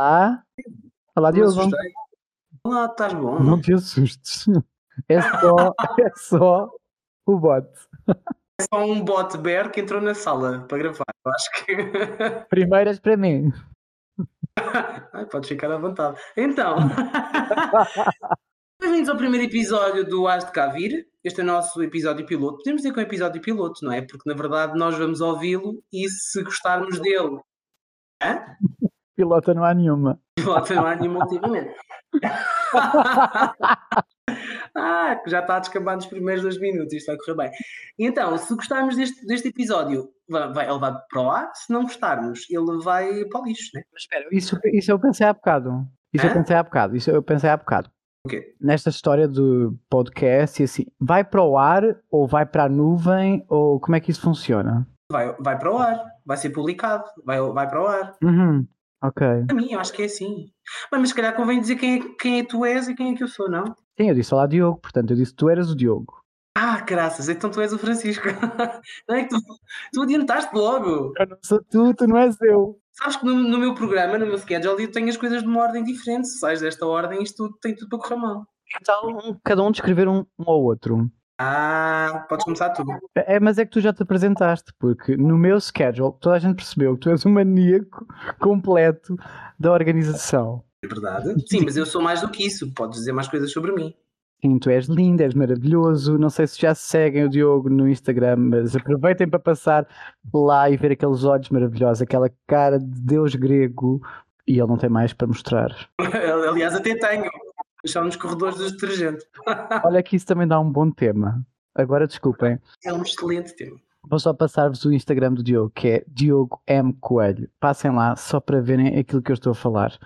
Olá. Olá, Diogo. Olá, estás bom? Não te assustes. É só, é só o bot. É só um bot bear que entrou na sala para gravar. Eu acho que. Primeiras para mim. Ai, podes ficar à vontade. Então. Bem-vindos ao primeiro episódio do As de Cá Vir. Este é o nosso episódio piloto. Podemos dizer que é um episódio piloto, não é? Porque na verdade nós vamos ouvi-lo e se gostarmos dele. Hã? Pilota não há nenhuma. Piloto não há nenhum ultimamente. ah, que já está a descambar nos primeiros dois minutos, isto vai correr bem. Então, se gostarmos deste, deste episódio, vai, vai- ele vai para o ar, se não gostarmos, ele vai para o lixo, né? Mas espera, isso, isso eu pensei há bocado. Isso eu Hã? pensei há bocado. Isso eu pensei há bocado. O quê? Nesta história do podcast e assim, vai para o ar ou vai para a nuvem ou como é que isso funciona? Vai, vai para o ar, vai ser publicado, vai, vai para o ar. Uhum. Ok. Para mim, eu acho que é assim. Mas, mas se calhar convém dizer quem é, quem é tu és e quem é que eu sou, não? Sim, eu disse olá Diogo, portanto eu disse tu eras o Diogo. Ah, graças, então tu és o Francisco. Não é que tu, tu adiantaste logo. Eu não sou tu, tu não és eu. Sabes que no, no meu programa, no meu schedule, eu tenho as coisas de uma ordem diferente. Se sais desta ordem, isto tudo, tem tudo para correr mal. Então, cada um descrever um, um ao outro. Ah, podes começar tu. É, mas é que tu já te apresentaste, porque no meu schedule toda a gente percebeu que tu és um maníaco completo da organização. É verdade? Sim, mas eu sou mais do que isso. Podes dizer mais coisas sobre mim. Sim, tu és lindo, és maravilhoso. Não sei se já seguem o Diogo no Instagram, mas aproveitem para passar lá e ver aqueles olhos maravilhosos, aquela cara de Deus grego. E ele não tem mais para mostrar. Aliás, até tenho. Estão nos corredores do detergente. Olha que isso também dá um bom tema. Agora desculpem, É um excelente tema. vou só passar-vos o Instagram do Diogo, que é Diogo M. Coelho. Passem lá só para verem aquilo que eu estou a falar.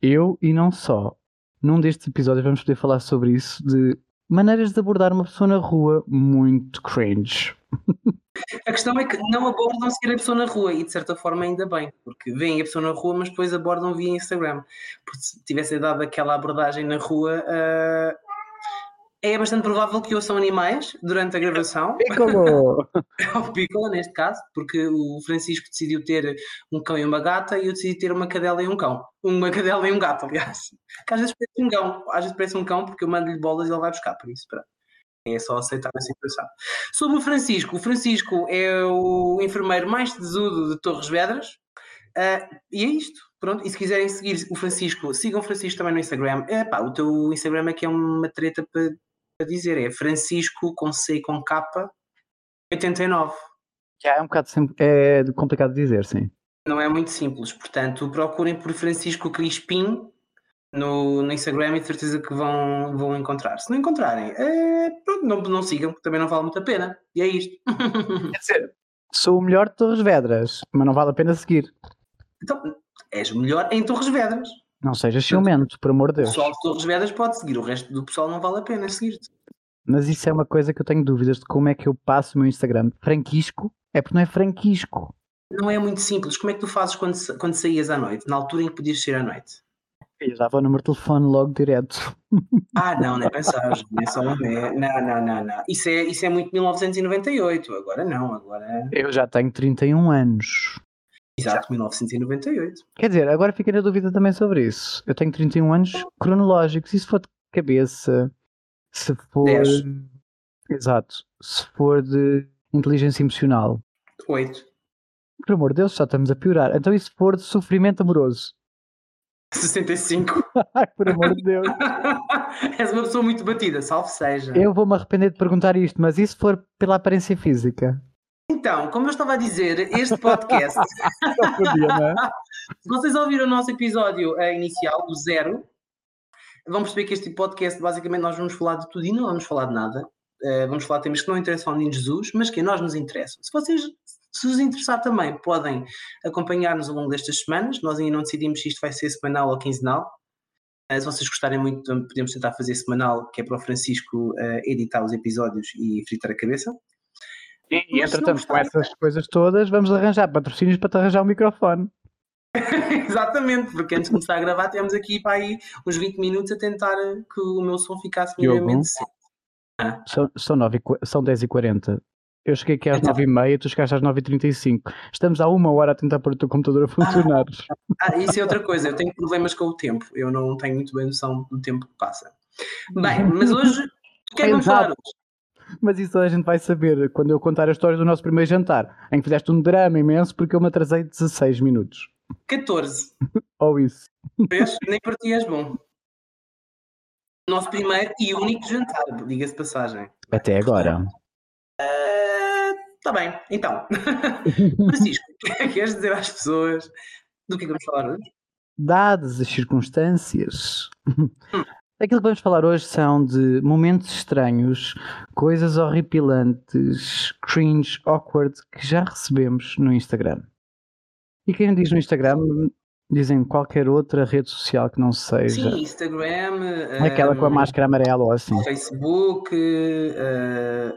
Eu e não só. Num destes episódios vamos poder falar sobre isso, de maneiras de abordar uma pessoa na rua muito cringe. A questão é que não abordam sequer a pessoa na rua e de certa forma ainda bem, porque veem a pessoa na rua, mas depois abordam via Instagram. Porque se tivessem dado aquela abordagem na rua, ah, é bastante provável que ouçam animais durante a gravação. Piccolo! o Piccola, neste caso, porque o Francisco decidiu ter um cão e uma gata e eu decidi ter uma cadela e um cão. Uma cadela e um gato, aliás. Que às vezes parece um cão, às vezes parece um cão porque eu mando-lhe bolas e ele vai buscar, por isso, pronto. É só aceitar a situação. Sobre o Francisco, o Francisco é o enfermeiro mais tesudo de Torres Vedras. Ah, e é isto, pronto. E se quiserem seguir o Francisco, sigam o Francisco também no Instagram. É pá, o teu Instagram é que é uma treta para, para dizer, é Francisco com C e com K 89. Já é um bocado é complicado de dizer, sim. Não é muito simples, portanto, procurem por Francisco Crispim no, no Instagram e de certeza que vão, vão encontrar. Se não encontrarem, é, pronto, não, não sigam, porque também não vale muito a pena. E é isto. Quer dizer, sou o melhor de Torres Vedras, mas não vale a pena seguir. então, és o melhor em Torres Vedras. Não sejas ciumento, por amor de O Deus. pessoal de Torres Vedras pode seguir, o resto do pessoal não vale a pena seguir-te. Mas isso é uma coisa que eu tenho dúvidas de como é que eu passo o meu Instagram. Franquisco? É porque não é franquisco. Não é muito simples. Como é que tu fazes quando, quando saías à noite, na altura em que podias sair à noite? Eu dava o número de telefone logo direto. Ah, não, é mensagem, não é só uma é, Não, não, não, não. Isso é, isso é muito 1998. Agora não, agora. Eu já tenho 31 anos. Exato, 1998. Quer dizer, agora fiquei na dúvida também sobre isso. Eu tenho 31 anos cronológicos. E se for de cabeça? Se for. Dez. Exato. Se for de inteligência emocional. 8. Por amor de Deus, já estamos a piorar. Então, e se for de sofrimento amoroso? 65. Ai, por amor de Deus. És uma pessoa muito batida, salve seja. Eu vou-me arrepender de perguntar isto, mas e se for pela aparência física? Então, como eu estava a dizer, este podcast, podia, não é? se vocês ouviram o nosso episódio eh, inicial, o zero, vão perceber que este podcast, basicamente, nós vamos falar de tudo e não vamos falar de nada. Eh, vamos falar de temas que não interessam ao Menino Jesus, mas que a nós nos interessam. Se vocês se vos interessar também, podem acompanhar-nos ao longo destas semanas. Nós ainda não decidimos se isto vai ser semanal ou quinzenal. Eh, se vocês gostarem muito, podemos tentar fazer semanal, que é para o Francisco editar os episódios e fritar a cabeça. E, se não entretanto, com essas coisas todas, vamos arranjar patrocínios para te arranjar um microfone. Exatamente, porque antes de começar a gravar temos aqui para aí uns 20 minutos a tentar eh, que o meu som ficasse minimamente decente. São, são, 9 e qu- são 10h40. Eu cheguei aqui às Então. 9h30, tu chegaste às 9h35. Estamos há uma hora a tentar pôr o teu computador a funcionar. Ah, isso é outra coisa, eu tenho problemas com o tempo. Eu não tenho muito bem noção do tempo que passa. Bem, mas hoje, o que é que vamos falar hoje? Mas isso a gente vai saber quando eu contar a história do nosso primeiro jantar, em que fizeste um drama imenso porque eu me atrasei 16 minutos. 14. Ou isso. Vês? Nem para ti és bom. Nosso primeiro e único jantar, diga-se passagem. Até agora. Está bem, então. Francisco, o que é que queres dizer às pessoas do que é que vamos falar hoje? Dadas as circunstâncias, aquilo que vamos falar hoje são de momentos estranhos, coisas horripilantes, cringe, awkward, que já recebemos no Instagram. E quem diz no Instagram, dizem qualquer outra rede social que não seja Sim, Instagram, aquela com a máscara amarela ou assim. Facebook, eh,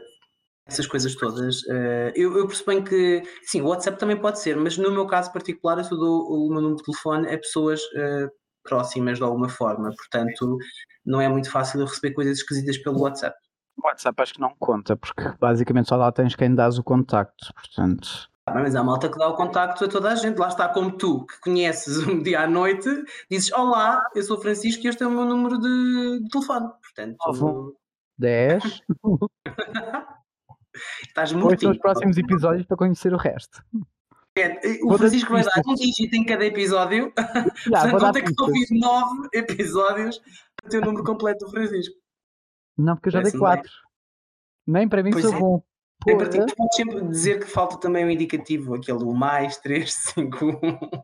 essas coisas todas. Eh, eu, eu pressuponho que, sim, o WhatsApp também pode ser, mas no meu caso particular, eu só dou o meu número de telefone a pessoas eh, próximas de alguma forma, portanto, não é muito fácil eu receber coisas esquisitas pelo WhatsApp. O WhatsApp acho que não conta, porque basicamente só lá tens quem dás o contacto, portanto. Ah, Mas há malta que dá o contacto a toda a gente, lá está como tu, que conheces um dia à noite, dizes: Olá, eu sou o Francisco e este é o meu número de, de telefone. Portanto, Nove. 10. estás mortinho. são os próximos episódios para conhecer o resto. É, o Francisco vai dar um dígito em cada episódio, Já, portanto ter que pistas. ouvir nove episódios para ter o número completo do Francisco. Não, porque eu já dei bem. 4. Nem para mim Pois sou é. bom. Porra. partido. Tu podes sempre dizer que falta também o indicativo, aquele mais 3, 5, 1.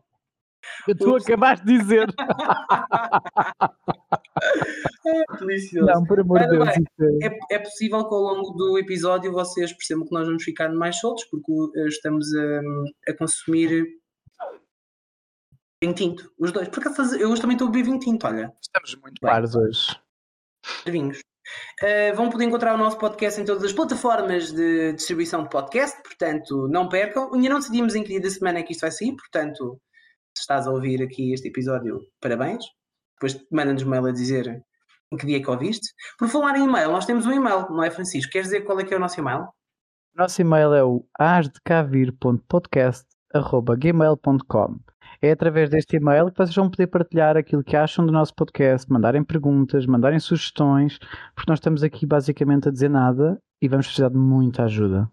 Que tu Ups. acabaste de dizer. É delicioso. Não, por amor de Deus. é- É, é possível que ao longo do episódio vocês percebam que nós vamos ficar mais soltos porque uh, estamos a, a consumir vinho tinto, os dois. Por acaso eu hoje também estou a beber vinho tinto, olha, Estamos muito Bem. pares hoje. vinhos. Uh, vão poder encontrar o nosso podcast em todas as plataformas de distribuição de podcast, portanto não percam. Ainda não decidimos em que dia da semana é que isto vai sair, portanto, se estás a ouvir aqui este episódio, parabéns. Depois manda-nos mail a dizer em que dia é que ouviste. Por falar em e-mail, nós temos um e-mail, não é, Francisco? Queres dizer qual é que é o nosso e-mail? Nosso e-mail é o asdecavir.podcast.gmail.com É através deste e-mail que vocês vão poder partilhar aquilo que acham do nosso podcast, mandarem perguntas, mandarem sugestões, porque nós estamos aqui basicamente a dizer nada e vamos precisar de muita ajuda.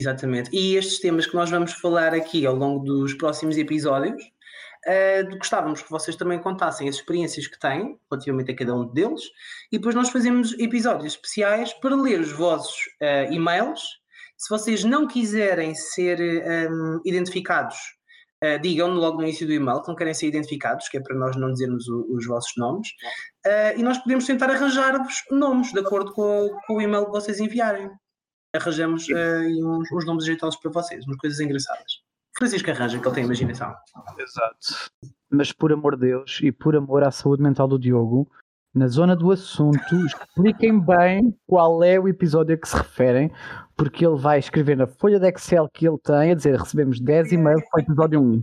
Exatamente. E estes temas que nós vamos falar aqui ao longo dos próximos episódios, eh, gostávamos que vocês também contassem as experiências que têm relativamente a cada um deles e depois nós fazemos episódios especiais para ler os vossos eh, e-mails. Se vocês não quiserem ser um, identificados, eh, digam logo no início do e-mail que não querem ser identificados, que é para nós não dizermos o- os vossos nomes, Eh, e nós podemos tentar arranjar-vos nomes de acordo com, com o e-mail que vocês enviarem arranjamos aí uns, uns nomes ajeitosos para vocês, umas coisas engraçadas. Francisco arranja, que ele tem imaginação. Exato. Mas por amor de Deus e por amor à saúde mental do Diogo, na zona do assunto, expliquem bem qual é o episódio a que se referem, porque ele vai escrever na folha de Excel que ele tem a dizer recebemos 10 e-mails para o episódio 1.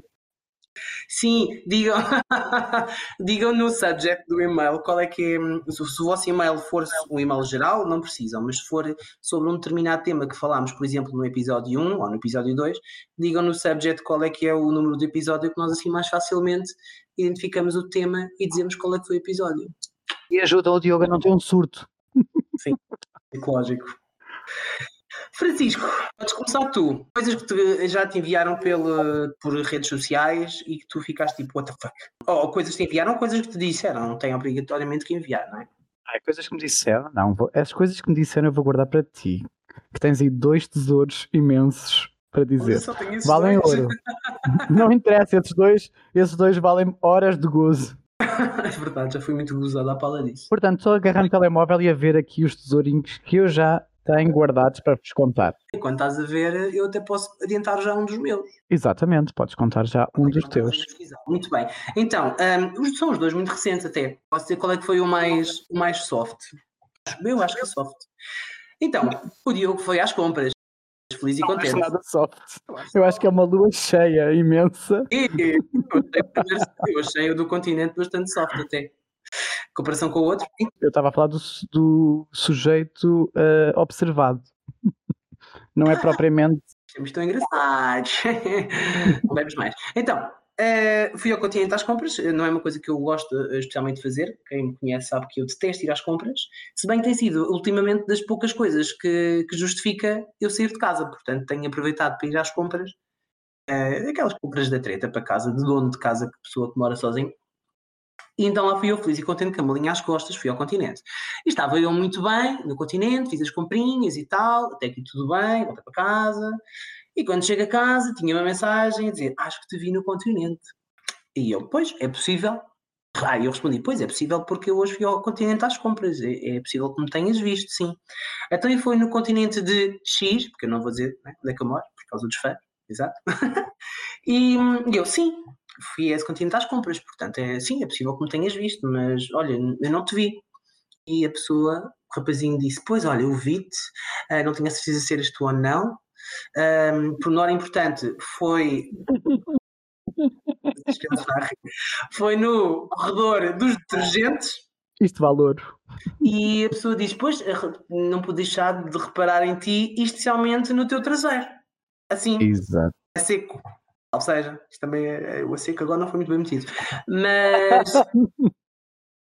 Sim, digam, digam no subject do e-mail qual é que é. Se, o vosso e-mail for um e-mail geral, não precisam, mas se for sobre um determinado tema que falámos, por exemplo, no episódio 1 ou no episódio 2, digam no subject qual é que é o número do episódio, que nós assim mais facilmente identificamos o tema e dizemos qual é que foi o episódio. E ajuda o Diogo a não ter um surto. Ecológico. Francisco, podes começar tu. Coisas que te- já te enviaram pela, por redes sociais e que tu ficaste tipo, what the fuck? Ou coisas que te enviaram, coisas que te disseram, não tem obrigatoriamente que enviar, não é? Ai, coisas que me disseram, não, vou, as coisas que me disseram eu vou guardar para ti. Que tens aí dois tesouros imensos para dizer. só tenho esses Valem dois. ouro. Não interessa, esses dois, esses dois valem horas de gozo. É verdade, já fui muito gozado à pala disso. Portanto, só agarrar no telemóvel e a ver aqui os tesourinhos que eu já tenho guardados para vos contar. Enquanto estás a ver, eu até posso adiantar já um dos meus. Exatamente, podes contar já um dos teus. Muito bem. Então, hum, os- são os dois muito recentes até. Posso dizer qual é que foi o mais, o mais soft? Eu acho que é soft. Então, o Diogo foi às compras. Feliz e Não contente. acho nada soft. Eu acho que é uma lua cheia imensa. E eu achei o do continente bastante soft até. Comparação com o outro. Eu estava a falar do, do sujeito eh, observado. Não é propriamente. Estamos tão engraçados. não bebes mais. Então, uh, fui ao continente às compras. Não é uma coisa que eu gosto uh, especialmente de fazer. Quem me conhece sabe que eu detesto ir às compras. Se bem que tem sido, ultimamente, das poucas coisas que, que justifica eu sair de casa. Portanto, tenho aproveitado para ir às compras. Uh, aquelas compras da treta para casa, de dono de casa, que pessoa que mora sozinho. E então lá fui eu feliz e contente com a malinha às costas, fui ao continente. E estava eu muito bem no continente, fiz as comprinhas e tal, até que tudo bem, voltei para casa. E quando chego a casa, tinha uma mensagem a dizer: Acho que te vi no continente. E eu, pois, é possível. Ah, eu respondi: Pois, é possível porque eu hoje fui ao continente às compras. É, é possível que me tenhas visto, sim. Então eu fui no continente de X, porque eu não vou dizer né, onde é que eu moro, por causa dos fãs, exato. e, e eu, sim, fui a esse continente às compras, portanto, é, sim, é possível que me tenhas visto, mas olha, eu não te vi. E a pessoa, o rapazinho disse: Pois, olha, eu vi-te, uh, não tinha certeza se eras tu ou não. Um, por menor importante, foi. foi no corredor dos detergentes. Isto valor. E a pessoa diz: Pois, não pude deixar de reparar em ti, especialmente no teu traseiro. Assim, Exato. é seco. Ou seja, isto também é, é, o seco agora não foi muito bem metido. Mas.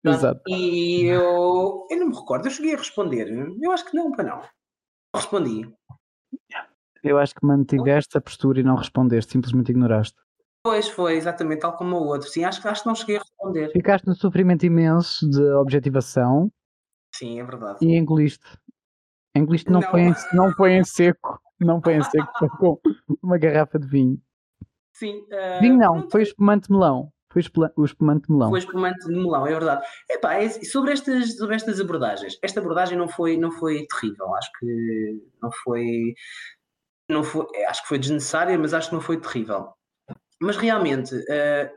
Exato. E eu, eu não me recordo, eu cheguei a responder. Eu acho que não, para não. Respondi. Eu acho que mantiveste a postura e não respondeste, simplesmente ignoraste. Pois foi, exatamente, tal como o outro. Sim, acho, acho que não cheguei a responder. Ficaste no sofrimento imenso de objetivação. Sim, é verdade. E engoliste. Engoliste não, não. Foi, em, não foi em seco. Não foi em seco, foi com uma garrafa de vinho. Sim. Uh, vinho não, pronto. foi espumante melão. Foi o espumante de melão. Foi espumante de melão, é verdade. Epá, é, sobre, estas, sobre estas abordagens, esta abordagem não foi, não foi terrível. Acho que não foi não foi, acho que foi desnecessária, mas acho que não foi terrível. Mas realmente, uh,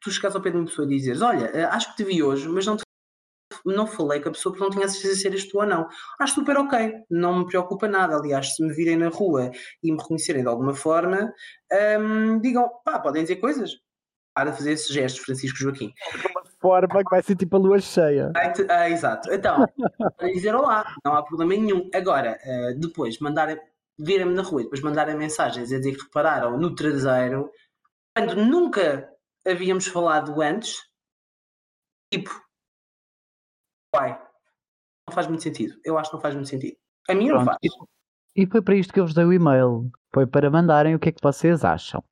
tu chegaste ao pé de uma pessoa e dizes: Olha, uh, acho que te vi hoje, mas não, te, não falei com a pessoa porque não tinha certeza se eras tu ou não. Acho super ok, não me preocupa nada. Aliás, se me virem na rua e me reconhecerem de alguma forma, um, ehm, digam: pá, podem dizer coisas. Para fazer esses gestos, Francisco Joaquim. De uma forma que vai ser tipo a lua cheia. Ah, exato. Então, dizer olá, não há problema nenhum. Agora, uh, depois, mandar virem-me na rua e depois mandarem mensagens a dizer que repararam no traseiro, quando nunca havíamos falado antes, tipo, uai, não faz muito sentido. Eu acho que não faz muito sentido. A mim Pronto. não faz. E foi para isto que eu vos dei o e-mail. Foi para mandarem o que é que vocês acham.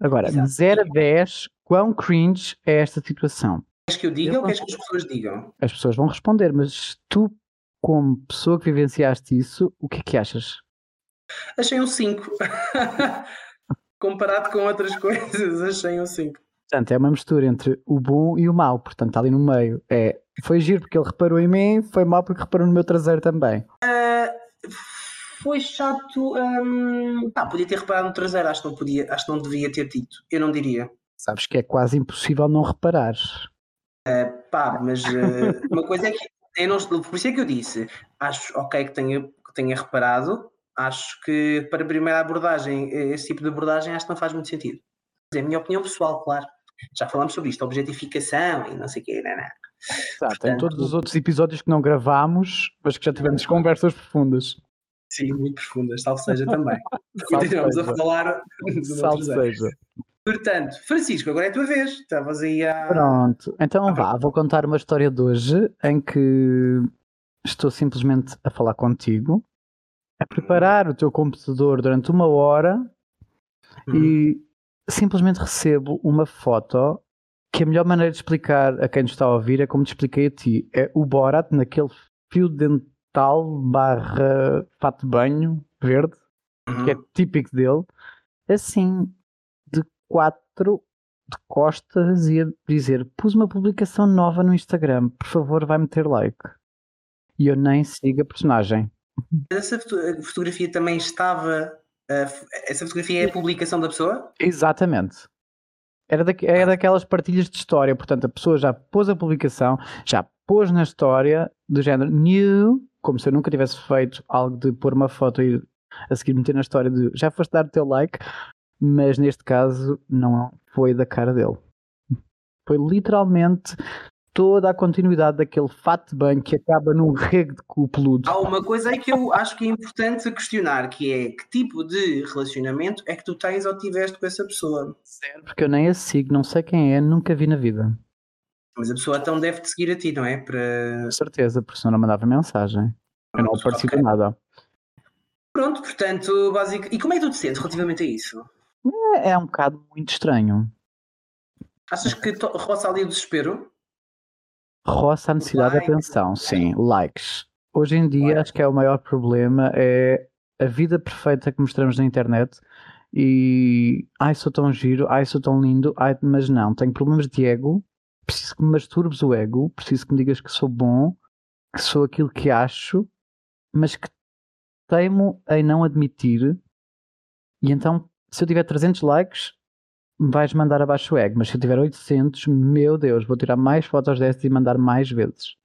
Agora, Exato. de 0 a 10, quão cringe é esta situação? Queres que eu diga eu ou queres que as pessoas digam? As pessoas vão responder, mas tu, como pessoa que vivenciaste isso, o que é que achas? Achei um 5. Comparado com outras coisas, achei um 5. Portanto, é uma mistura entre o bom e o mau, portanto, está ali no meio. É, foi giro porque ele reparou em mim, foi mau porque reparou no meu traseiro também. Uh, foi chato. Um... Ah, podia ter reparado no traseiro, acho que não podia, acho que não devia ter dito. Eu não diria. Sabes que é quase impossível não reparar. Uh, pá, mas uh, uma coisa é que eu não, por isso é que eu disse, acho ok que tenha, que tenha reparado, acho que para a primeira abordagem, esse tipo de abordagem, acho que não faz muito sentido. É a minha opinião pessoal, claro. Já falámos sobre isto, objetificação e não sei o quê. Não, não. Exato, Portanto, em todos os outros episódios que não gravámos, mas que já tivemos conversas profundas. Sim, muito profundas, salve seja também. Continuamos a falar. Salve seja. Portanto, Francisco, agora é a tua vez. Estavas aí a. Pronto, então vá, vou contar uma história de hoje em que estou simplesmente a falar contigo a preparar o teu computador durante uma hora uhum. e simplesmente recebo uma foto que a melhor maneira de explicar a quem nos está a ouvir é como te expliquei a ti. É o Borat naquele fio dental barra fato de banho verde, uhum. que é típico dele, assim, de quatro de costas e a dizer pus uma publicação nova no Instagram, por favor vai meter like. E eu nem sigo a personagem. Essa fotografia também estava. Essa fotografia é a publicação da pessoa? Exatamente. Era, da, era daquelas partilhas de história, portanto a pessoa já pôs a publicação, já pôs na história do género new, como se eu nunca tivesse feito algo de pôr uma foto e a seguir meter na história de já foste dar o teu like, mas neste caso não foi da cara dele. Foi literalmente toda a continuidade daquele fato bem que acaba num rego de cu peludo. Há uma coisa aí que eu acho que é importante questionar, que é que tipo de relacionamento é que tu tens ou tiveste com essa pessoa? Porque eu nem a sigo, não sei quem é, nunca vi na vida. Mas a pessoa então deve te seguir a ti, não é? Para... Com certeza, porque senão não mandava mensagem. Eu não participo okay. nada. Pronto, portanto, básico. E como é que tu te sentes relativamente a isso? É, é um bocado muito estranho. Achas que roça ali o desespero? Roça a necessidade de atenção, sim, likes. Hoje em dia like. acho que é o maior problema é a vida perfeita que mostramos na internet e ai sou tão giro, ai sou tão lindo, ai, mas não, tenho problemas de ego, preciso que me masturbes o ego, preciso que me digas que sou bom, que sou aquilo que acho, mas que teimo em não admitir e então se eu tiver 300 likes vais mandar abaixo o ego, mas se eu tiver 800, meu Deus, vou tirar mais fotos dessas e mandar mais vezes.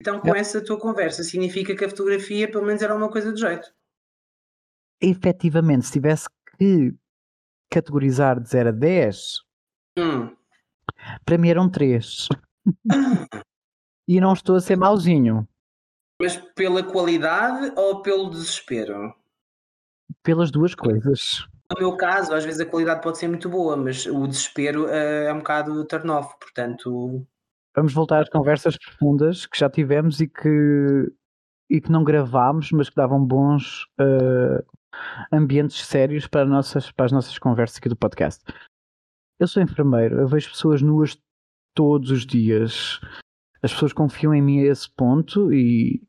Então, com essa tua conversa, significa que a fotografia pelo menos era uma coisa de jeito? Efetivamente, se tivesse que categorizar de 0 a 10, hum. para mim eram 3. e não estou a ser mauzinho. Mas pela qualidade ou pelo desespero? Pelas duas coisas. No meu caso, às vezes a qualidade pode ser muito boa, mas o desespero uh, é um bocado turn off, portanto. Vamos voltar às conversas profundas que já tivemos e que, e que não gravámos, mas que davam bons uh, ambientes sérios para, nossas, para as nossas conversas aqui do podcast. Eu sou enfermeiro, eu vejo pessoas nuas todos os dias. As pessoas confiam em mim a esse ponto e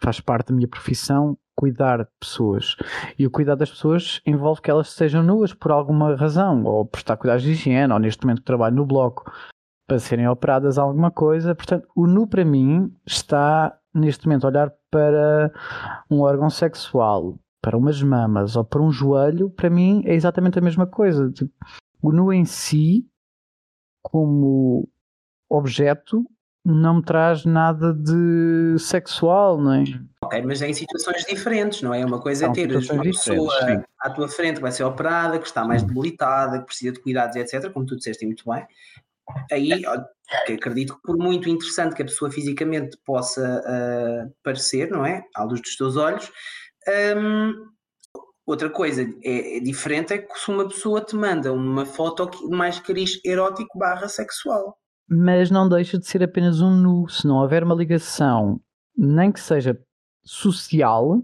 faz parte da minha profissão cuidar de pessoas. E o cuidar das pessoas envolve que elas sejam nuas por alguma razão, ou prestar cuidados de higiene, ou neste momento trabalho no bloco para serem operadas alguma coisa. Portanto, o nu para mim está neste momento a olhar para um órgão sexual, para umas mamas ou para um joelho, para mim é exatamente a mesma coisa. Tipo, o nu em si, como objeto, não me traz nada de sexual, não é? Ok, mas é em situações diferentes, não é? Uma coisa é ter uma pessoa sim. à tua frente que vai ser operada, que está mais debilitada, que precisa de cuidados, etc., como tu disseste muito bem. Aí, acredito que por muito interessante que a pessoa fisicamente possa uh, parecer, não é? À luz dos teus olhos, um, outra coisa é, é, diferente é que se uma pessoa te manda uma foto mais cariz erótico barra sexual mas não deixa de ser apenas um nu. Se não houver uma ligação, nem que seja social,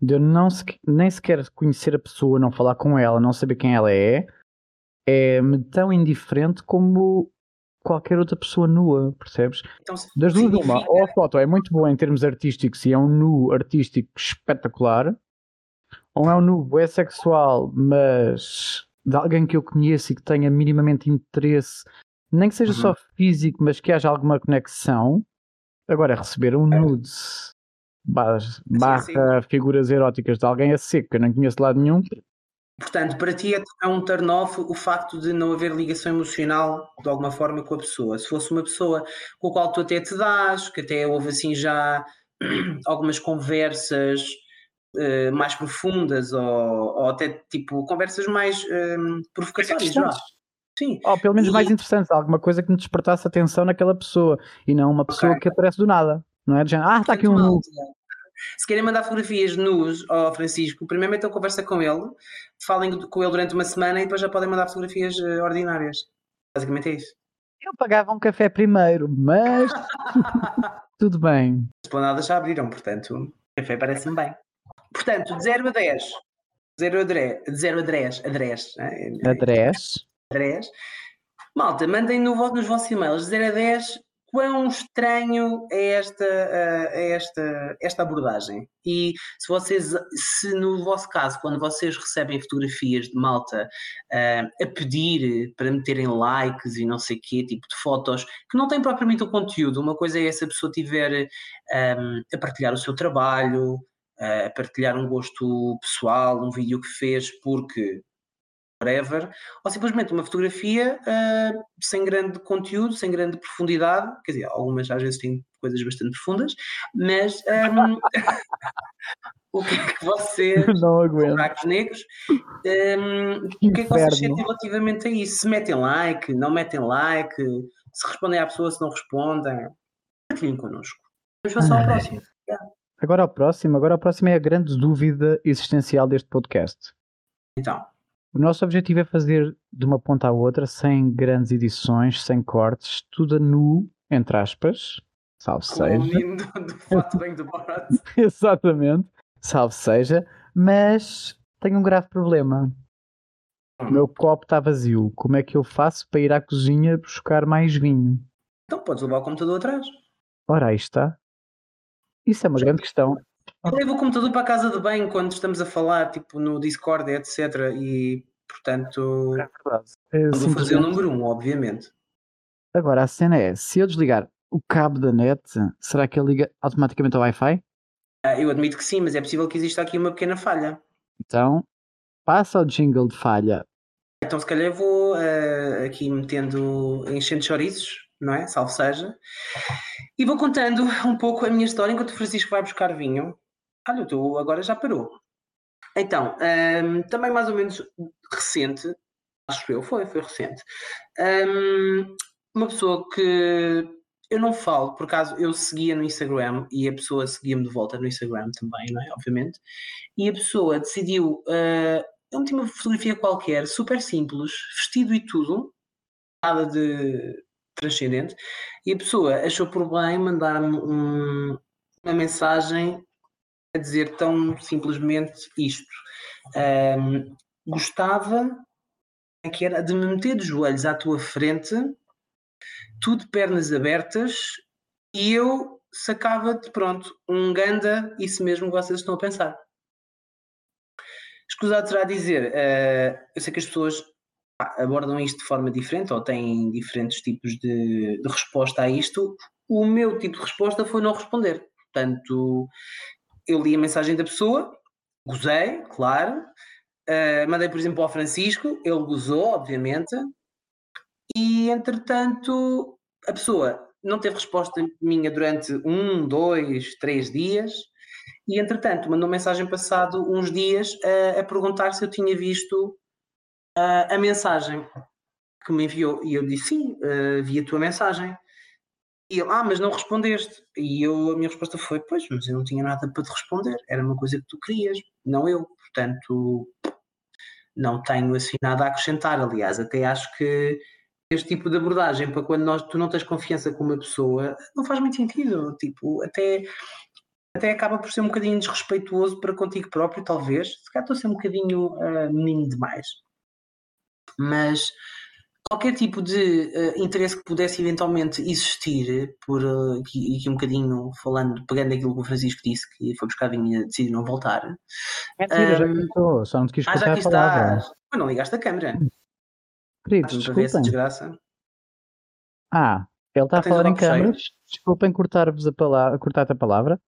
de eu não se, nem sequer conhecer a pessoa, não falar com ela, não saber quem ela é, é-me tão indiferente como qualquer outra pessoa nua, percebes? Então, das duas, significa... uma, ou a foto é muito boa em termos artísticos e é um nu artístico espetacular, ou é um nu é sexual, mas de alguém que eu conheço e que tenha minimamente interesse nem que seja uhum. só físico, mas que haja alguma conexão. Agora, receber um é. nudes barra, barra sim, sim. figuras eróticas de alguém a seco, que eu não conheço de lado nenhum. Portanto, para ti é, é um turn off o facto de não haver ligação emocional de alguma forma com a pessoa. Se fosse uma pessoa com a qual tu até te dás, que até houve assim já algumas conversas uh, mais profundas ou, ou, até tipo conversas mais uh, provocatórias, não Sim. Ou pelo menos e... mais interessante, alguma coisa que me despertasse atenção naquela pessoa e não uma pessoa okay. que aparece do nada. Não é? Género, ah, está aqui um nu. Se querem mandar fotografias nus ao Francisco, primeiro metam conversa com ele, falem com ele durante uma semana e depois já podem mandar fotografias uh, ordinárias. Basicamente é isso. Eu pagava um café primeiro, mas tudo bem. As planadas já abriram, portanto, café parece-me bem. Portanto, de 0 a 10. 0 a 10. 0 a 10. A 10. A 10. 10. Malta, mandem no, nos vossos e-mails de 0 a 10 quão estranho é esta, é esta, esta abordagem. E se vocês, se no vosso caso, quando vocês recebem fotografias de malta uh, a pedir para meterem likes e não sei o quê, tipo de fotos, que não têm propriamente o conteúdo, uma coisa é se a pessoa tiver um, a partilhar o seu trabalho, a partilhar um gosto pessoal, um vídeo que fez porque whatever, ou simplesmente uma fotografia uh, sem grande conteúdo, sem grande profundidade, quer dizer, algumas às vezes têm coisas bastante profundas, mas um, o que é que vocês, não aguento. buracos negros, um, o que é que vocês sentem relativamente a isso? Se metem like, não metem like, Se respondem à pessoa, se não respondem, partilhem connosco. Vamos passar ao Ah. próximo. Agora ao próximo, agora ao próximo é a grande dúvida existencial deste podcast. Então, O nosso objetivo é fazer de uma ponta à outra, sem grandes edições, sem cortes, tudo a nu, entre aspas, salve o seja. do, do fato bem do Borat. Exatamente, salve seja, mas tenho um grave problema. O meu copo está vazio. Como é que eu faço para ir à cozinha buscar mais vinho? Então podes levar o computador atrás. Ora, aí está. Isso é uma grande questão. Eu levo o computador para a casa de banho quando estamos a falar, tipo no Discord, etc. E, portanto, É verdade. É vou fazer o número um, obviamente. Agora, a cena é, se eu desligar o cabo da net, será que ele liga automaticamente ao Wi-Fi? Ah, Eu admito que sim, mas é possível que exista aqui uma pequena falha. Então, passa o jingle de falha. Então, se calhar, eu vou ah, aqui metendo, enchendo chouriços, não é? Salve seja. E vou contando um pouco a minha história enquanto o Francisco vai buscar vinho. Olha, tu agora já parou. Então, ahm, também mais ou menos recente, acho eu, foi, foi recente. Ahm, uma pessoa que eu não falo, por acaso eu seguia no Instagram e a pessoa seguia-me de volta no Instagram também, não é? Obviamente. E a pessoa decidiu. ah, eu meti uma fotografia qualquer, super simples, vestido e tudo, nada de transcendente, e a pessoa achou por bem mandar-me um- uma mensagem dizer tão simplesmente isto. Ahm, gostava que era de me meter de joelhos à tua frente, tu de pernas abertas, e eu sacava-te, pronto, um ganda, isso mesmo que vocês estão a pensar. Escusado será dizer, eh, eu sei que as pessoas abordam isto de forma diferente ou têm diferentes tipos de, de resposta a isto. O meu tipo de resposta foi não responder. Portanto, eu li a mensagem da pessoa, gozei, claro, eh, mandei, por exemplo, ao Francisco, ele gozou, obviamente, e entretanto a pessoa não teve resposta minha durante um, dois, três dias, e entretanto mandou mensagem passado uns dias a, a perguntar se eu tinha visto ah, a mensagem que me enviou. E eu disse sim, ah, vi a tua mensagem. E ele, ah, mas não respondeste. E eu, a minha resposta foi, pois, mas eu não tinha nada para te responder. Era uma coisa que tu querias, não eu. Portanto, não tenho assim nada a acrescentar. Aliás, até acho que este tipo de abordagem para quando nós, tu não tens confiança com uma pessoa não faz muito sentido. Tipo, até, até acaba por ser um bocadinho desrespeituoso para contigo próprio, talvez. Se calhar estou a ser um bocadinho ah, menino demais. Mas qualquer tipo de ah, interesse que pudesse eventualmente existir, por ah, aqui, aqui um bocadinho falando, pegando aquilo que o Francisco disse, que foi buscar vinho e decidiu não voltar. Mentira, já contou, só não te quis Ah, já palavra. estás. Mas não ligaste a câmera. Queridos, essa desculpem. desgraça. Ah, ele está a falar em câmaras. Desculpem cortar-vos a palavra, cortar-te a palavra.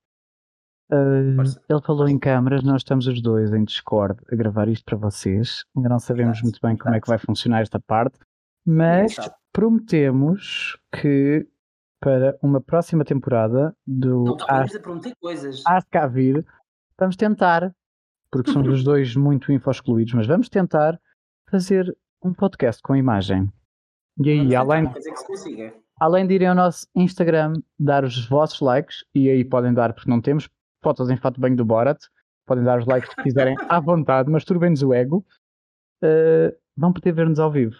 Força. ele falou em câmaras, nós estamos os dois em Discord a gravar isto para vocês. Ainda não sabemos Verdade, muito bem como é que vai funcionar esta parte, mas prometemos que para uma próxima temporada do Não a prometer coisas. Há de cá vir, vamos tentar, porque somos os dois muito info-excluídos, mas vamos tentar fazer um podcast com imagem. E aí, além, além de irem ao nosso Instagram dar os vossos likes, e aí podem dar, porque não temos fotos em fato banho do Borat, podem dar os likes que quiserem à vontade, mas turbem-nos o ego, eh, vão poder ver-nos ao vivo.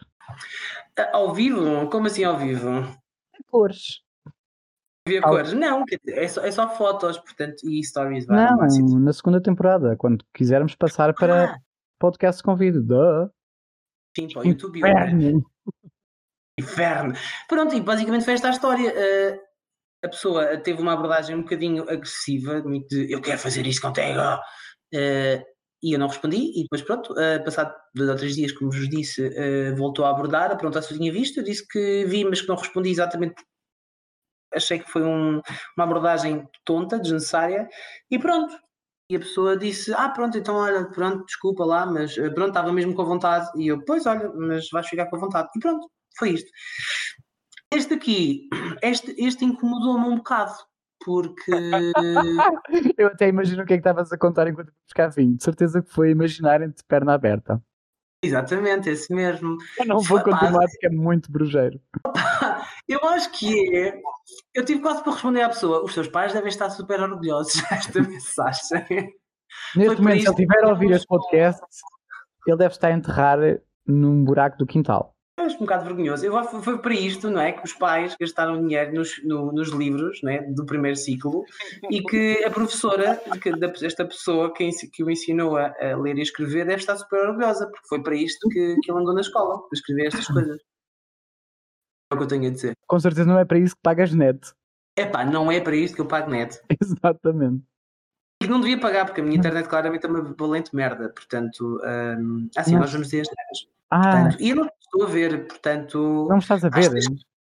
Ao vivo? Como assim ao vivo? Cores. Via Ao- cores? Não, é só, é só fotos, portanto, e stories. vá, no Não, máximo. na segunda temporada, quando quisermos passar para Ah, podcast convido. Duh. sim, para o YouTube. e o- Inferno. Inferno. Pronto, e basicamente foi esta a história. Uh, a pessoa teve uma abordagem um bocadinho agressiva, muito de eu quero fazer isso contigo. Uh, e eu não respondi, e depois pronto, uh, passado dois ou três dias, como vos disse, uh, voltou a abordar, a perguntar se eu tinha visto, eu disse que vi, mas que não respondi exatamente. Achei que foi um- uma abordagem tonta, desnecessária, e pronto. E a pessoa disse: Ah, pronto, então olha, pronto, desculpa lá, mas uh, pronto, estava mesmo com vontade. E eu, pois olha, mas vais ficar com vontade. E pronto, foi isto. Este aqui, este, este incomodou-me um bocado, porque Eu até imagino o que é que estavas a contar enquanto buscar vinho. De certeza que foi imaginarem de perna aberta. Exatamente, esse mesmo. Eu não vou continuar porque é muito brujeiro. Eu acho que é. Eu tive quase para responder à pessoa. Os seus pais devem estar super orgulhosos desta mensagem. Neste momento, se ele estiver a ouvir este podcast, ele deve estar a enterrar num buraco do quintal. Acho um bocado vergonhoso. Eu, foi para isto, não é? Que os pais gastaram dinheiro nos, no, nos livros não é? do primeiro ciclo e que a professora, que, esta pessoa que, que o ensinou a, a, ler e escrever, deve estar super orgulhosa, porque foi para isto que, que ele andou na escola, para escrever estas coisas. É o que eu tenho a dizer. Com certeza não é para isso que pagas net. É pá, não é para isto que eu pago net. Exatamente. E não devia pagar, porque a minha internet claramente é uma valente merda. Portanto, um, assim, nós vamos ter as. Ah. Portanto, e eu não estou a ver, portanto. Não me estás a ver?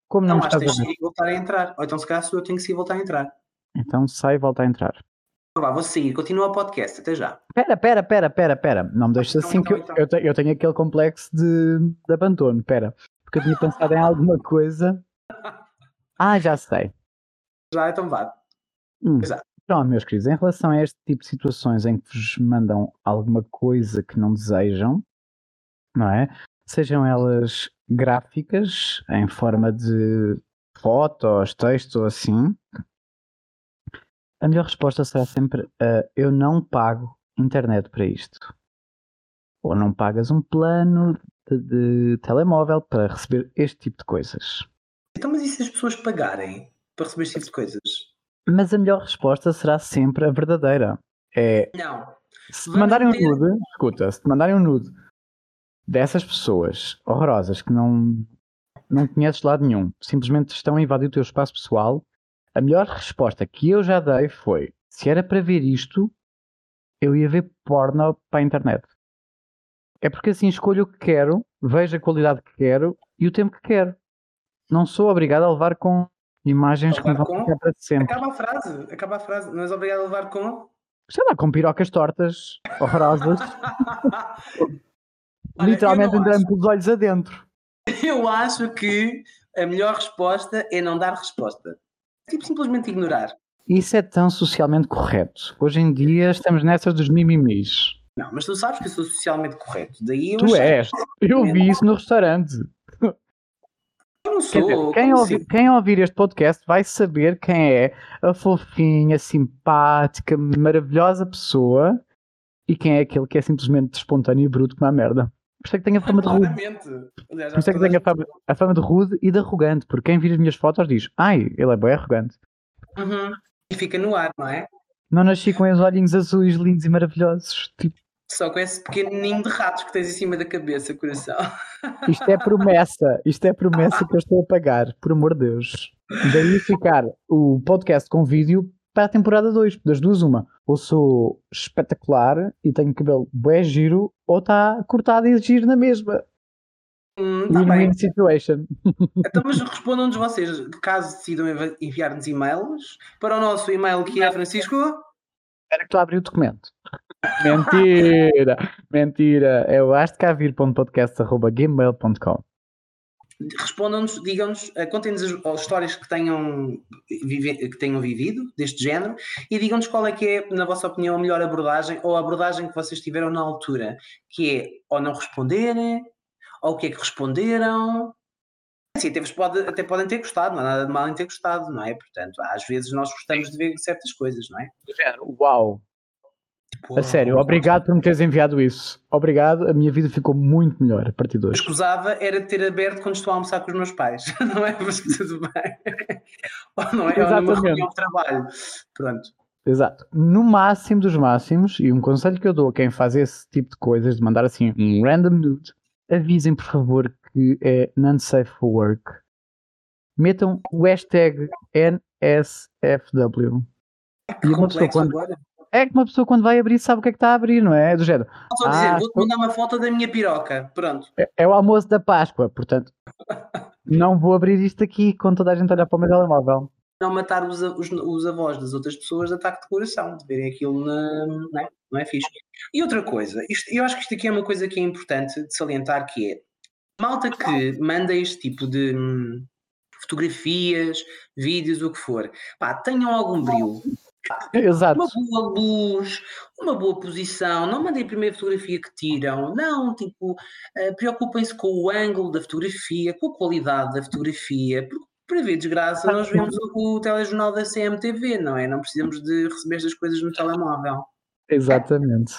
Como não, não me estás a ver? que voltar a entrar. Ou então, se calhar, eu tenho que sair e voltar a entrar. Então sai e volta a entrar. Então vá, vou sair, continua o podcast, até já. Pera, pera, pera, pera, pera. Não me deixes então, assim então, que então. Eu, eu, eu, tenho aquele complexo de, de abandono. Pera, porque eu tinha pensado em alguma coisa. Ah, já sei. Já, então vá. Hum. Pronto, meus queridos, em relação a este tipo de situações em que vos mandam alguma coisa que não desejam, não é? Sejam elas gráficas, em forma de fotos, texto ou assim, a melhor resposta será sempre uh, eu não pago internet para isto. Ou não pagas um plano de, de, telemóvel para receber este tipo de coisas. Então, mas e se as pessoas pagarem para receber este tipo de coisas? Mas a melhor resposta será sempre a verdadeira. É. Não. Se te mandarem um nude, escuta, se te mandarem um nude dessas pessoas horrorosas que não, não conheces de lado nenhum, simplesmente estão a invadir o teu espaço pessoal, a melhor resposta que eu já dei foi: se era para ver isto, eu ia ver porno para a internet. É porque assim escolho o que quero, vejo a qualidade que quero e o tempo que quero. Não sou obrigado a levar com imagens que me vão ficar para sempre. Acaba a frase, acaba a frase. Não és obrigado a levar com. Sei lá, com pirocas tortas, horrorosas. Literalmente entrando pelos olhos adentro. Eu acho que a melhor resposta é não dar resposta. Tipo, simplesmente ignorar. Isso é tão socialmente correto. Hoje em dia estamos nessas dos mimimis. Não, mas tu sabes que eu sou socialmente correto. Daí eu tu és. Eu vi isso no restaurante. Eu não sou. Dizer, quem, ouvir, quem ouvir este podcast vai saber quem é a fofinha, simpática, maravilhosa pessoa e quem é aquele que é simplesmente espontâneo e bruto como a merda. Por isso é que tenho a fama de rude. Aliás, Por isso é que tenho a fama, a fama de rude e de arrogante, porque quem vira as minhas fotos diz, ai, ele é bem arrogante. Uhum. E fica no ar, não é? Não nasci com os olhinhos azuis lindos e maravilhosos. Tipo... Só com esse pequeno ninho de ratos que tens em cima da cabeça, coração. Isto é promessa, isto é promessa que eu estou a pagar, por amor de Deus. Daí ficar o podcast com vídeo para a temporada 2, das duas uma. Ou sou espetacular e tenho cabelo bem giro, ou está cortado e giro na mesma. Hum, tá bem. situation. Então, mas respondam-nos vocês, caso decidam enviar-nos e-mails, para o nosso e-mail que é Francisco. Espera que tu abri o documento. mentira, mentira. É o astcavir.podcast.gmail.com respondam-nos, digam-nos, eh, contem-nos as, histórias que tenham, que tenham vivido deste género e digam-nos qual é que é, na vossa opinião, a melhor abordagem ou a abordagem que vocês tiveram na altura, que é ou não responderem, ou o que é que responderam. Assim, até, pode, até podem ter gostado, não há nada de mal em ter gostado, não é? Portanto, às vezes nós gostamos de ver certas coisas, não é? Uau! A sério, obrigado por me teres enviado isso. Obrigado, a minha vida ficou muito melhor a partir de hoje. Escusava era ter aberto quando estou a almoçar com os meus pais, não é? Mas tudo bem. Ou não é? Exatamente. Ou numa reunião de trabalho. Pronto. Exato. No máximo dos máximos, e um conselho que eu dou a quem faz esse tipo de coisas, de mandar assim um random nude, avisem por favor que é non-safe for work. Metam o hashtag NSFW. É e uma pessoa quando, agora é que uma pessoa quando vai abrir sabe o que é que está a abrir, não é? Do género. Só ah, dizer, vou-te mandar uma foto da minha piroca. Pronto. É, é, o almoço da Páscoa, portanto. não vou abrir isto aqui com toda a gente olhar para o meu telemóvel. Não matar os, os, os, avós das outras pessoas de ataque de coração, de verem aquilo na, não, é? não é fixe. E outra coisa, isto, eu acho que isto aqui é uma coisa que é importante de salientar, que é malta que manda este tipo de hum, fotografias, vídeos, o que for, pá, tenham algum brilho Exato. Uma boa luz, uma boa posição, não mandem a primeira fotografia que tiram, não, tipo, uh, preocupem-se com o ângulo da fotografia, com a qualidade da fotografia, porque para ver desgraça nós vemos o, o telejornal da CMTV, não é? Não precisamos de receber estas coisas no telemóvel. Exatamente.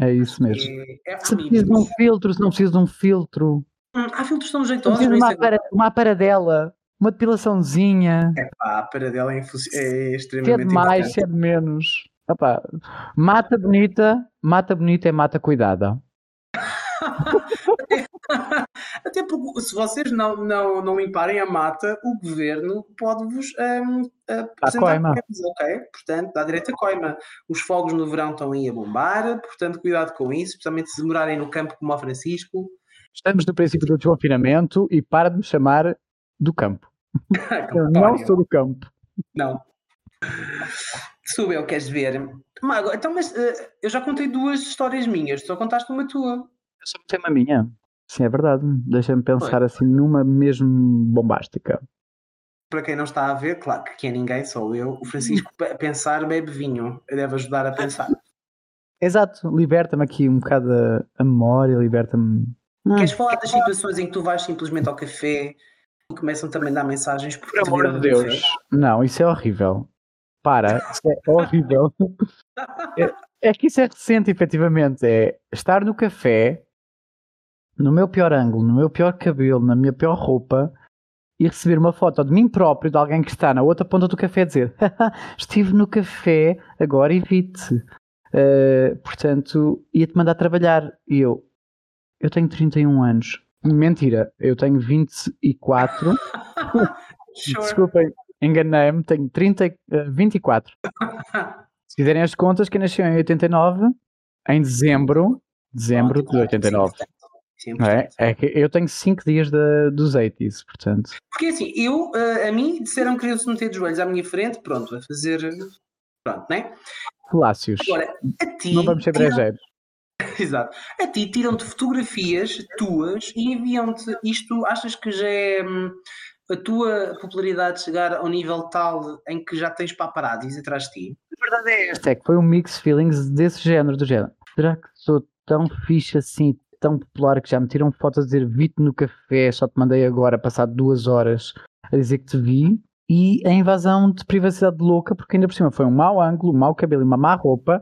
É isso mesmo. É, é se precisa de um filtro, se não precisa de um filtro. Hum, há filtros tão jeitosos. Uma, apara, uma aparadela, uma depilaçãozinha. É pá, a aparadela é, é extremamente de mais, de menos. Opa, mata bonita, mata bonita é mata cuidada. Até porque se vocês não, não, não limparem a mata, o governo pode-vos um, apresentar problemas, ok? Portanto, dá direito a coima. Os fogos no verão estão aí a bombar, portanto, cuidado com isso, especialmente se demorarem no campo como o Francisco. Estamos no princípio do desconfinamento e para de me chamar do campo. Eu não sou do campo. Não. Sou eu, queres ver? Mago, então, mas uh, eu já contei duas histórias minhas, só contaste uma tua. Eu só contei uma minha. Sim, é verdade. Deixa-me pensar assim numa mesmo bombástica. Para quem não está a ver, claro que quem é ninguém, sou eu. O Francisco, pensar, bebe vinho. Deve ajudar a pensar. Exato, liberta-me aqui um bocado a, a memória, liberta-me. Queres falar das situações em que tu vais simplesmente ao café e começam também a dar mensagens por amor de Deus? Não, isso é horrível. Para, isso é horrível. é, é que isso é recente, efetivamente. É estar no café no meu pior ângulo, no meu pior cabelo, na minha pior roupa e receber uma foto de mim próprio, de alguém que está na outra ponta do café, a dizer: Estive no café, agora evite. Uh, portanto, ia-te mandar trabalhar. E eu: Eu tenho 31 anos. Mentira, eu tenho 24. sure. Desculpem, enganei-me, tenho 30, uh, 24. Se fizerem as contas, que nasceu em 89, em dezembro, dezembro de 89. É, é, que eu tenho 5 dias de, dos 80s, portanto. Porque assim, eu, uh, a mim, disseram que eu se meter de joelhos à minha frente, pronto, a fazer. Pronto, né? Falácios. Agora, a ti. Não vamos ser brejeiros. Exato. A ti tiram-te fotografias tuas e enviam-te isto. Achas que já é hum, a tua popularidade chegar ao nível tal em que já tens paparazzis atrás de ti? A verdade é esta, é que foi um mix feelings desse género, do género. Será que sou tão fixe assim, tão popular que já me tiram fotos a dizer vi-te no café, só te mandei agora, passado duas horas, a dizer que te vi. E a invasão de privacidade louca, porque ainda por cima foi um mau ângulo, um mau cabelo e uma má roupa.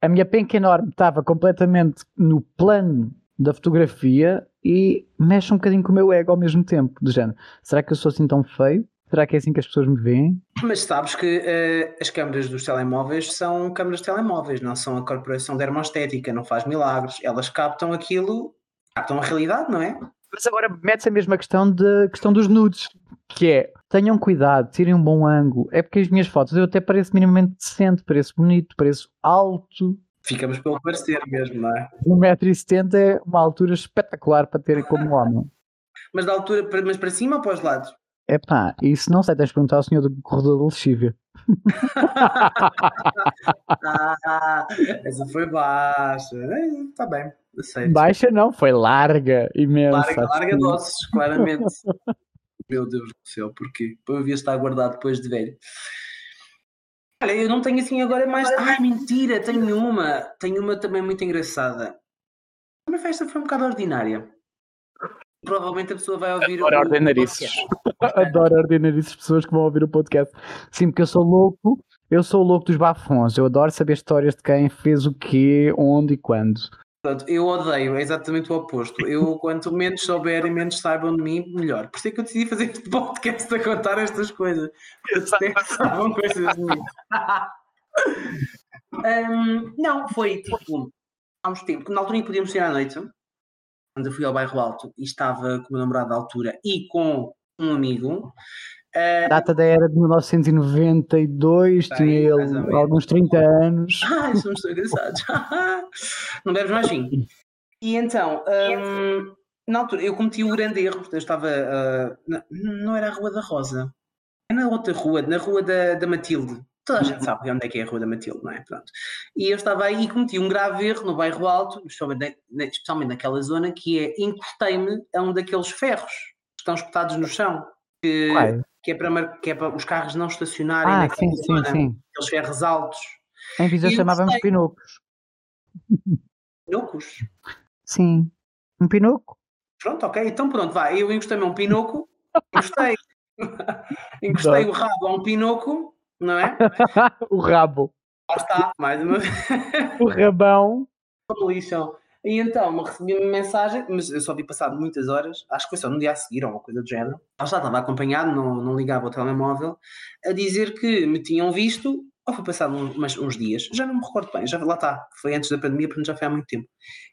A minha penca enorme estava completamente no plano da fotografia e mexe um bocadinho com o meu ego ao mesmo tempo, do género. Será que eu sou assim tão feio? Será que é assim que as pessoas me veem? Mas sabes que uh, as câmaras dos telemóveis são câmaras de telemóveis, não são a corporação de dermostética, não faz milagres. Elas captam aquilo, captam a realidade, não é? Mas agora mete-se a mesma questão da questão dos nudes, que é tenham cuidado, tirem um bom ângulo. É porque as minhas fotos eu até pareço minimamente decente, pareço bonito, pareço alto. Ficamos pelo parecer mesmo, não é? 1,70m é uma altura espetacular para ter como homem. Mas da altura, mas para cima ou para os lados? É pá, isso não sei, tens de perguntar ao senhor do corredor de lexívia. ah, essa foi baixa. Está é, bem, aceito. Baixa não, foi larga, imensa. Larga, larga doces, claramente. Meu Deus do céu, porquê? Eu devia estar guardado depois de velho. Olha, eu não tenho assim agora mais. Ai, mentira, tenho uma. Tenho uma também muito engraçada. A minha festa foi um bocado ordinária provavelmente a pessoa vai ouvir Adoro o ordinarices. Adoro ordinarices pessoas que vão ouvir o podcast. Sim, porque eu sou louco, eu sou louco dos bafões. Eu adoro saber histórias de quem fez o quê, onde e quando. Pronto, eu odeio, é exatamente o oposto. Eu, quanto menos souberem, menos saibam de mim, melhor. Por isso é que eu decidi fazer este podcast a contar estas coisas. Porque saibam coisas de mim. um, não, foi tipo, há uns tempos, na altura em que podíamos sair à noite, quando eu fui ao bairro Alto e estava com o meu namorado da altura e com um amigo. A data da era de 1992, Bem, tinha ele alguns 30 anos. Ah, somos tão engraçados. não bebes mais vinho. E então, um, na altura, eu cometi o um grande erro, eu estava. Uh, na, não era a Rua da Rosa, é na outra rua, na Rua da, da Matilde. Toda a gente sabe onde é que é a Rua da Matilde, não é? Pronto. E eu estava aí e cometi um grave erro no bairro Alto, especialmente, especialmente naquela zona, que é encostei-me a um daqueles ferros que estão espetados no chão. Que, que, é para, que é para os carros não estacionarem Ah, sim, sim, sim. aqueles ferros altos. Em Viseu eu chamávamos gostei. pinocos. Pinocos. Sim. Um pinoco? Pronto, ok. Então pronto, vai. Eu encostei-me a um pinoco, encostei, encostei o rabo a um pinoco, não é? o rabo. Lá está, mais uma vez. O rabão. Como lixam. E então recebi uma mensagem, mas eu só vi passado muitas horas, acho que foi só no dia a seguir ou uma coisa do género. Lá já estava acompanhado, não, não ligava o telemóvel, a dizer que me tinham visto, ou foi passado um- uns dias, já não me recordo bem, já lá está, foi antes da pandemia, portanto já foi há muito tempo.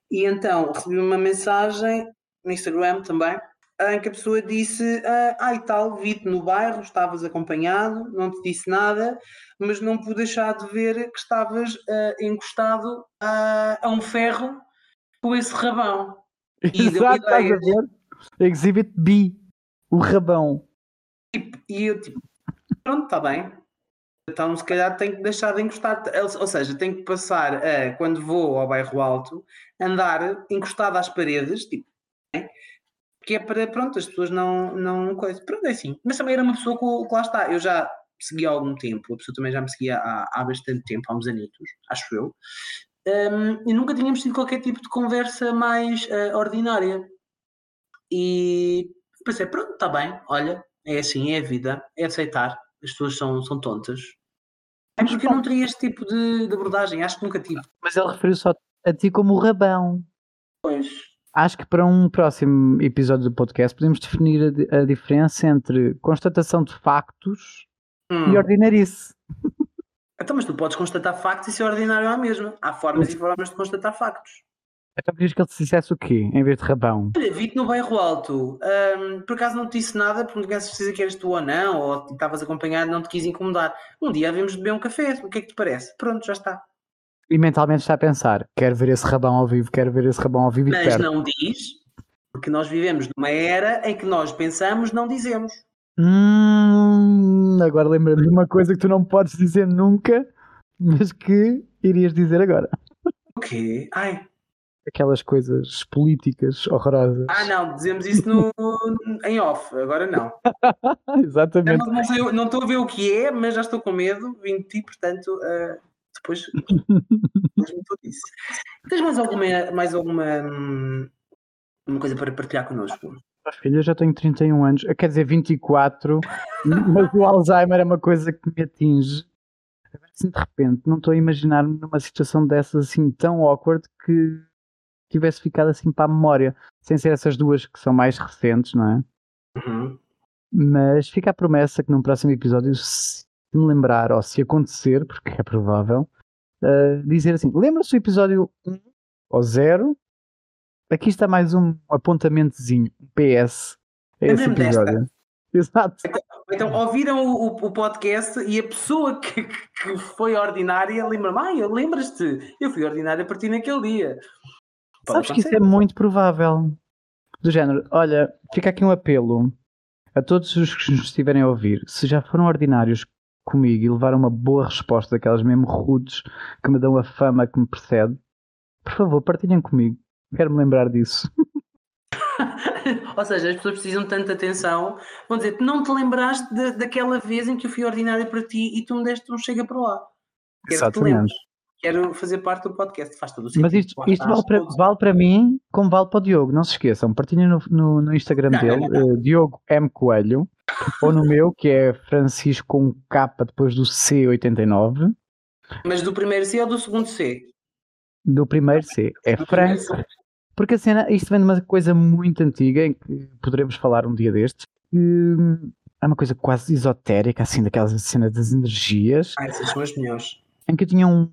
E então recebi uma mensagem no Instagram também, em que a pessoa disse: ah, ah, e tal, vi-te no bairro, estavas acompanhado, não te disse nada, mas não pude deixar de ver que estavas ah, encostado a, a um ferro com esse rabão. E Exato, estás a ver? Exhibit B. O rabão. E eu tipo, pronto, está bem. Então se calhar tenho que deixar de encostar. Ou ou seja, tenho que passar a, quando vou ao bairro alto, andar encostado às paredes, tipo, né? que é para, pronto, as pessoas não, não coisa. Pronto, é assim. Mas também era uma pessoa que, que lá está. Eu já segui há algum tempo, a pessoa também já me seguia há, há bastante tempo, há uns anitos, acho eu. Hum, e nunca tínhamos tido qualquer tipo de conversa mais eh, ordinária. E pensei, pronto, está bem, olha, é assim, é a vida, é aceitar, as pessoas são, são tontas. É porque eu não teria este tipo de, de abordagem, acho que nunca tive. Mas ele referiu só a ti como o rabão. Pois. Acho que para um próximo episódio do podcast podemos definir a, a diferença entre constatação de factos Hum. e ordinarice. Então, mas tu podes constatar factos e ser ordinário à mesma. Há formas e formas de constatar factos. Então querias que ele te dissesse o quê, em vez de rabão? Olha, vi-te no bairro alto. hum, por acaso não te disse nada, porque não tinha certeza que eras tu ou não, ou estavas acompanhado, não te quis incomodar. Um dia havemos de beber um café, o que é que te parece? Pronto, já está. E mentalmente está a pensar, quero ver esse rabão ao vivo, quero ver esse rabão ao vivo e de Mas não diz, porque nós vivemos numa era em que nós pensamos, não dizemos. Hum, agora lembra-me de uma coisa que tu não podes dizer nunca, mas que irias dizer agora. O quê? Ai, Aquelas coisas políticas horrorosas. ah não, dizemos isso no, em off, agora não. Exatamente. Não, não sei- não estou a ver o que é, mas já estou com medo, vim de ti, portanto, ah, depois, depois me tu disse. Tens mais alguma, mais alguma hum, uma coisa para partilhar connosco? Filho, eu já tenho 31 anos, quer dizer 24, mas o Alzheimer é uma coisa que me atinge. Assim, de repente, não estou a imaginar-me numa situação dessas assim tão awkward que tivesse ficado assim para a memória, sem ser essas duas que são mais recentes, não é? Uhum. Mas fica a promessa que num próximo episódio, se me lembrar ou se acontecer, porque é provável, uh, dizer assim: lembra-se do episódio 1 ou 0? Aqui está mais um apontamentozinho, um PS. a esse Lembrei-me desta. episódio. Exato. Então, ouviram o, o- o podcast e a pessoa que, que foi ordinária lembra-me, ah, lembras-te, eu fui ordinária para ti naquele dia. Pode Sabes que isso é muito provável. Do género, olha, fica aqui um apelo a todos os que nos estiverem a ouvir. Se já foram ordinários comigo e levaram uma boa resposta, daquelas mesmo rudes que me dão a fama que me precede, por favor, partilhem comigo. Quero-me lembrar disso. Ou seja, as pessoas precisam de tanta atenção. Vão dizer, não te lembraste da- daquela vez em que eu fui ordinária para ti e tu me deste um chega para lá. Quero que te lembres. Quero fazer parte do podcast. Faz todo o sentido. Mas isto, isto vale, para, vale para mim como vale para o Diogo. Não se esqueçam, partilhem no, no, no Instagram Não, dele, não, eh, Diogo M. Coelho, ou no meu, que é Francisco com K depois do C89. Mas do primeiro C ou do segundo C? Do primeiro C é Franco. Porque a cena, isto vem de uma coisa muito antiga em que poderemos falar um dia destes. que, hum, é uma coisa quase esotérica, assim, daquelas cenas das energias, Ah, essas são as melhores. em que eu tinha um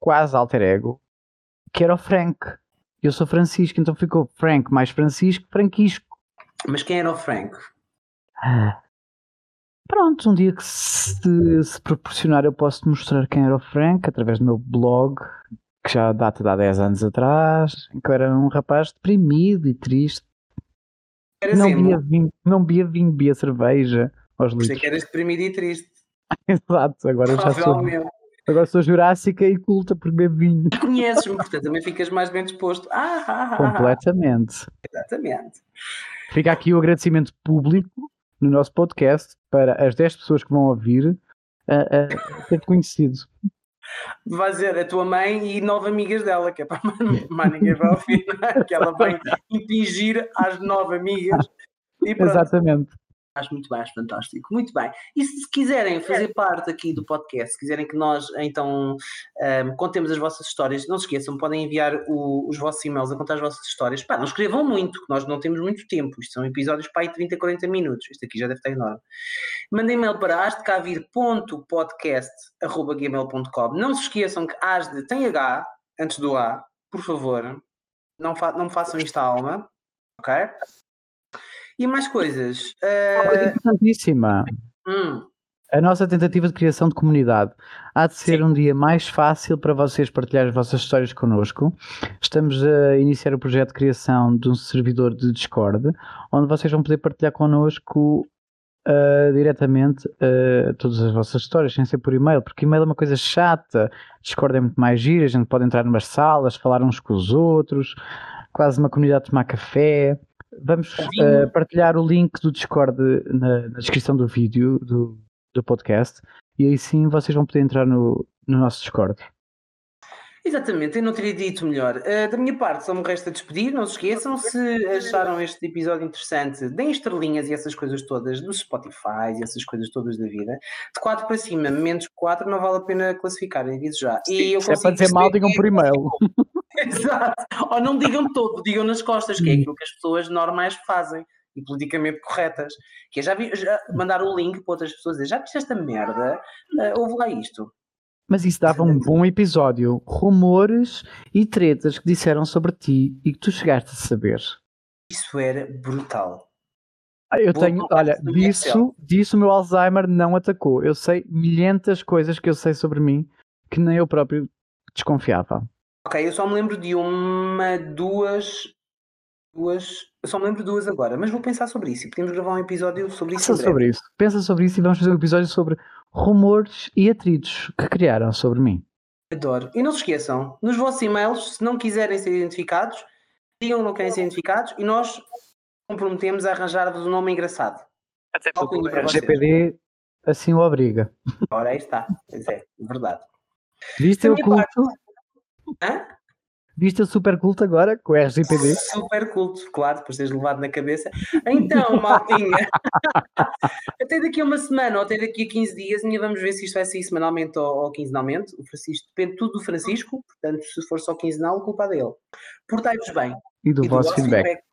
quase alter ego que era o Frank. Eu sou Francisco, então ficou Frank mais Francisco, Franquisco. Mas quem era o Frank? Pronto, um dia que se, se proporcionar eu posso te mostrar quem era o Frank através do meu blog, que já data de há 10 anos atrás, em que eu era um rapaz deprimido e triste. Era Não bebia vinho, não bebia vinho, bebia cerveja aos litros. que eras deprimido e triste. Exato, agora já sou, agora sou jurássica e culta por beber vinho. Conheces-me, portanto também ficas mais bem disposto. Ah, ah, ah, ah, Completamente. exatamente. Fica aqui o agradecimento público, no nosso podcast para as 10 pessoas que vão ouvir uh, uh, ter conhecido. Vai dizer a tua mãe e nove amigas dela, que é para mais ninguém vai ouvir, é? que ela vai impingir às nove amigas. Exatamente. Acho muito bem, acho fantástico. Muito bem. E se quiserem fazer parte aqui do podcast, se quiserem que nós então um, contemos as vossas histórias, não se esqueçam, podem enviar o, os vossos e-mails a contar as vossas histórias. Pá, não escrevam muito, nós não temos muito tempo. Isto são episódios para aí 30, 40 minutos. Isto aqui já deve estar enorme. Mandem e-mail para astecavir.podcast.gmail.com Não se esqueçam que asde tem H antes do A, por favor. Não, fa não façam isto à alma, ok? E mais coisas. Uh... Uma coisa importantíssima. Hum. A nossa tentativa de criação de comunidade há de ser Sim. um dia mais fácil para vocês partilhar as vossas histórias connosco. Estamos a iniciar o projeto de criação de um servidor de Discord, onde vocês vão poder partilhar connosco uh, diretamente uh, todas as vossas histórias, sem ser por e-mail, porque e-mail é uma coisa chata, Discord é muito mais gira, a gente pode entrar numas salas, falar uns com os outros, quase uma comunidade de tomar café. Vamos uh, partilhar o link do Discord na, na descrição do vídeo do, do, podcast e aí sim vocês vão poder entrar no, no nosso Discord. Exatamente, eu não teria dito melhor. Uh, da minha parte, só me resta despedir. Não se esqueçam, se acharam este episódio interessante, deem estrelinhas e essas coisas todas dos Spotify e essas coisas todas da vida. De 4 para cima, menos 4, não vale a pena classificar, aviso já. E eu Se é para dizer mal, digam por e-mail. Exato. Ou não digam todo, digam nas costas, que é aquilo que as pessoas normais fazem e politicamente corretas. Que já, vi, já mandar o link para outras pessoas dizer, já viste esta merda? Uh, ouve lá isto. Mas isso dava um bom episódio. Rumores e tretas que disseram sobre ti e que tu chegaste a saber. Isso era brutal. Ah, eu tenho, olha, disso, disso o meu Alzheimer não atacou. Eu sei milhentas coisas que eu sei sobre mim que nem eu próprio desconfiava. Ok, eu só me lembro de uma, duas, duas. Eu só me lembro de duas agora, mas vou pensar sobre isso e podemos gravar um episódio sobre isso. Pensa sobre isso. Pensa sobre isso e vamos fazer um episódio sobre rumores e atritos que criaram sobre mim. Adoro. E não se esqueçam, nos vossos e-mails, se não quiserem ser identificados, digam que não querem ser identificados e nós comprometemos a arranjar-vos um nome engraçado. Até porque o RGPD assim o obriga. Ora, aí está. Pois é, verdade. Viste o culto? Parte, Hã? Viste o super culto agora com o RGPD? Super culto, claro, depois teres levado na cabeça. Então, maltinha, até daqui a uma semana ou até daqui a 15 dias, ainda vamos ver se isto vai sair semanalmente ou, ou quinzenalmente. O Francisco, depende tudo do Francisco, portanto, se for só quinzenal, culpa dele. Portai-vos bem. E do, e do vosso, vosso feedback. feedback.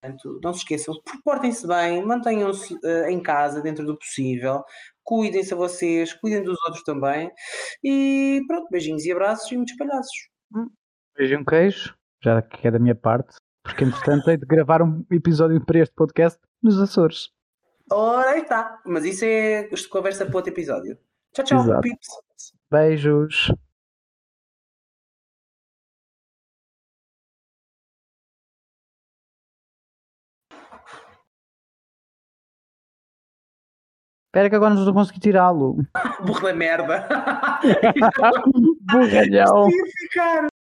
Portanto, não se esqueçam, portem-se bem, mantenham-se uh, em casa dentro do possível, cuidem-se a vocês, cuidem dos outros também. E pronto, beijinhos e abraços e muitos palhaços. Beijo e um queijo, já que é da minha parte, porque entretanto hei de gravar um episódio para este podcast nos Açores. Ora, aí está. Mas isso é conversa para outro episódio. Tchau, tchau, pips. Beijos. Espera que agora não estou a conseguir tirá-lo. Burro da merda. Burralhão. ficar.